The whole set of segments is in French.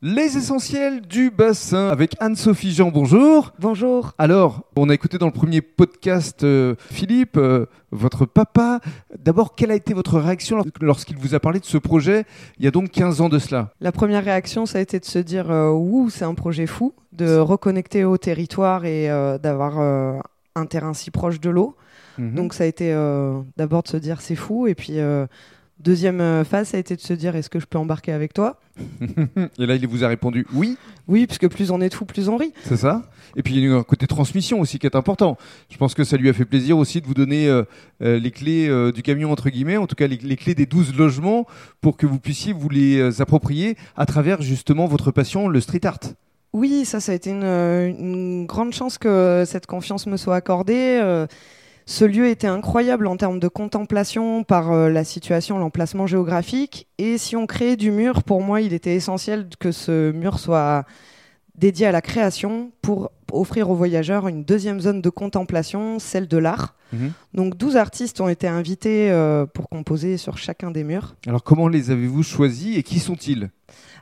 Les essentiels du bassin avec Anne-Sophie Jean, bonjour. Bonjour. Alors, on a écouté dans le premier podcast euh, Philippe, euh, votre papa. D'abord, quelle a été votre réaction lorsqu'il vous a parlé de ce projet il y a donc 15 ans de cela? La première réaction, ça a été de se dire euh, Ouh, c'est un projet fou, de reconnecter au territoire et d'avoir un terrain si proche de l'eau. Mhm. Donc, ça a été d'abord de se dire C'est fou. Et puis, deuxième euh, phase, ça a été de se dire Est-ce que je peux embarquer avec toi? Et là, il vous a répondu oui, Oui, puisque plus on est de fous, plus on rit. c'est ça. Et puis, il y a eu un côté transmission aussi qui est important. Je pense que ça lui a fait plaisir aussi de vous donner euh, euh, les clés euh, du camion, entre guillemets, en tout cas les, les clés des 12 logements pour que vous puissiez vous les euh, approprier à travers justement votre passion, le street art. Oui, ça, ça a été une, euh, une grande chance que cette confiance me soit accordée. Euh, ce lieu était incroyable en termes de contemplation par euh, la situation, l'emplacement géographique. Et si on créait du mur, pour moi, il était essentiel que ce mur soit dédié à la création pour offrir aux voyageurs une deuxième zone de contemplation, celle de l'art. Mhm. Donc 12 artistes ont été invités euh, pour composer sur chacun des murs. Alors, comment les avez-vous choisis et qui sont-ils?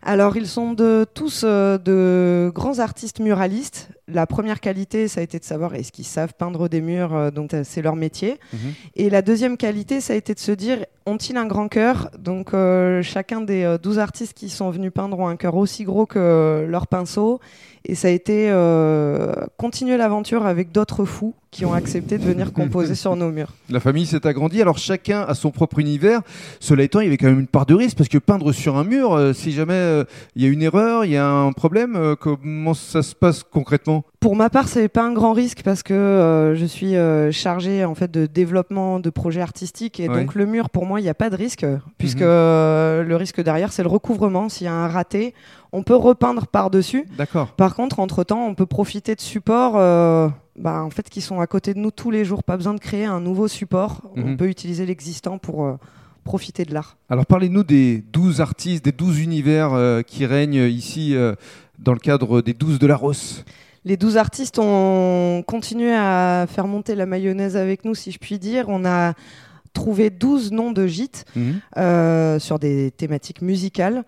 Alors, ils sont de, tous euh, de grands artistes muralistes. La première qualité, ça a été de savoir est-ce qu'ils savent peindre des murs, euh, donc euh, c'est leur métier. Mhm. Et la deuxième qualité, ça a été de se dire ont-ils un grand cœur? Donc, euh, chacun des euh, 12 artistes qui sont venus peindre ont un cœur aussi gros que leur pinceau. Et ça a été continuer l'aventure avec d'autres fous qui ont accepté de venir composer sur nos murs. La famille s'est agrandie, alors chacun a son propre univers. Cela étant, il y avait quand même une part de risque parce que peindre sur un mur, si jamais il y a une erreur, il y a un problème, comment ça se passe concrètement? Pour ma part, c'est pas un grand risque parce que euh, je suis euh, chargée en fait de développement de projets artistiques et Ouais. donc le mur pour moi il n'y a pas de risque puisque Mhm. euh, le risque derrière c'est le recouvrement. S'il y a un raté, on peut repeindre par dessus. D'accord. Par contre, entre temps, on peut profiter de supports. bah, en fait, qui sont à côté de nous tous les jours. Pas besoin de créer un nouveau support. Mhm. On peut utiliser l'existant pour profiter de l'art. Alors parlez-nous des 12 artistes, des 12 univers euh, qui règnent ici euh, dans le cadre des 12 de la Rosse. Les 12 artistes ont continué à faire monter la mayonnaise avec nous, si je puis dire. On a trouvé 12 noms de gîtes euh, sur des thématiques musicales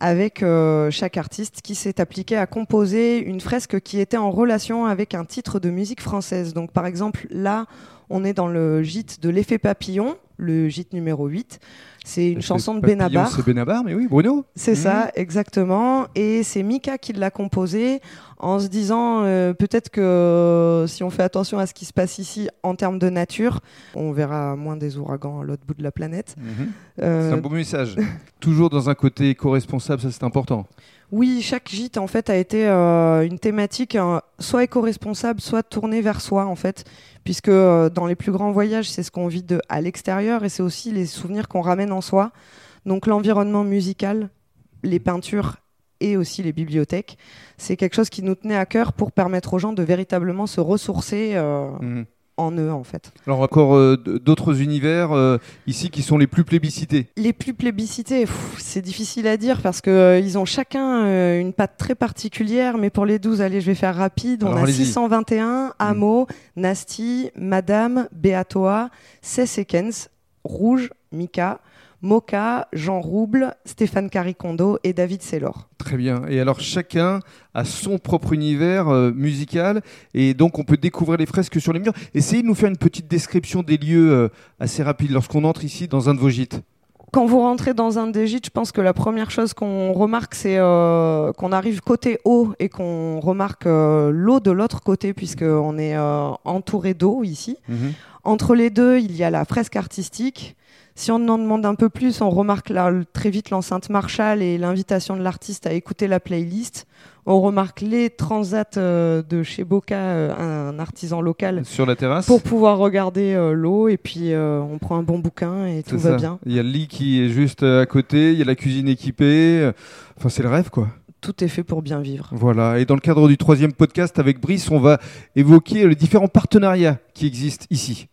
avec euh, chaque artiste qui s'est appliqué à composer une fresque qui était en relation avec un titre de musique française. Donc par exemple, là, on est dans le gîte de l'effet papillon, le gîte numéro 8. C'est une chanson de Benabar. C'est Benabar, mais oui, Bruno. C'est ça, exactement. Et c'est Mika qui l'a composé en se disant euh, peut-être que euh, si on fait attention à ce qui se passe ici en termes de nature, on verra moins des ouragans à l'autre bout de la planète. Euh, C'est un beau message. Toujours dans un côté éco-responsable, ça c'est important. Oui, chaque gîte en fait a été euh, une thématique soit éco-responsable, soit tournée vers soi en fait, puisque euh, dans les plus grands voyages, c'est ce qu'on vit de à l'extérieur et c'est aussi les souvenirs qu'on ramène en soi. Donc l'environnement musical, les peintures et aussi les bibliothèques, c'est quelque chose qui nous tenait à cœur pour permettre aux gens de véritablement se ressourcer euh, Mhm. en eux en fait. Alors encore euh, d'autres univers euh, ici qui sont les plus plébiscités. Les plus plébiscités, c'est difficile à dire parce que euh, ils ont chacun une patte très particulière. Mais pour les 12, allez, je vais faire rapide. On a allez-y. 621, Amo, Nasty, Madame, Beatoa, Sessekens, Rouge, Mika, Moka, Jean Rouble, Stéphane Caricondo et David Sellor. Très bien. Et alors chacun a son propre univers euh, musical et donc on peut découvrir les fresques sur les murs. Essayez de nous faire une petite description des lieux euh, assez rapide lorsqu'on entre ici dans un de vos gîtes. Quand vous rentrez dans un des gîtes, je pense que la première chose qu'on remarque, c'est euh, qu'on arrive côté eau et qu'on remarque euh, l'eau de l'autre côté, puisqu'on est euh, entouré d'eau ici. Entre les deux, il y a la fresque artistique. Si on en demande un peu plus, on remarque là, très vite l'enceinte Marshall et l'invitation de l'artiste à écouter la playlist. On remarque les transats euh, de chez Boca, euh, un artisan local, Sur la terrasse. pour pouvoir regarder euh, l'eau. Et puis, on prend un bon bouquin et tout va bien. Il y a le lit qui est juste à côté, il y a la cuisine équipée. Enfin, c'est le rêve, quoi. Tout est fait pour bien vivre. Voilà. Et dans le cadre du troisième podcast avec Brice, on va évoquer les différents partenariats qui existent ici.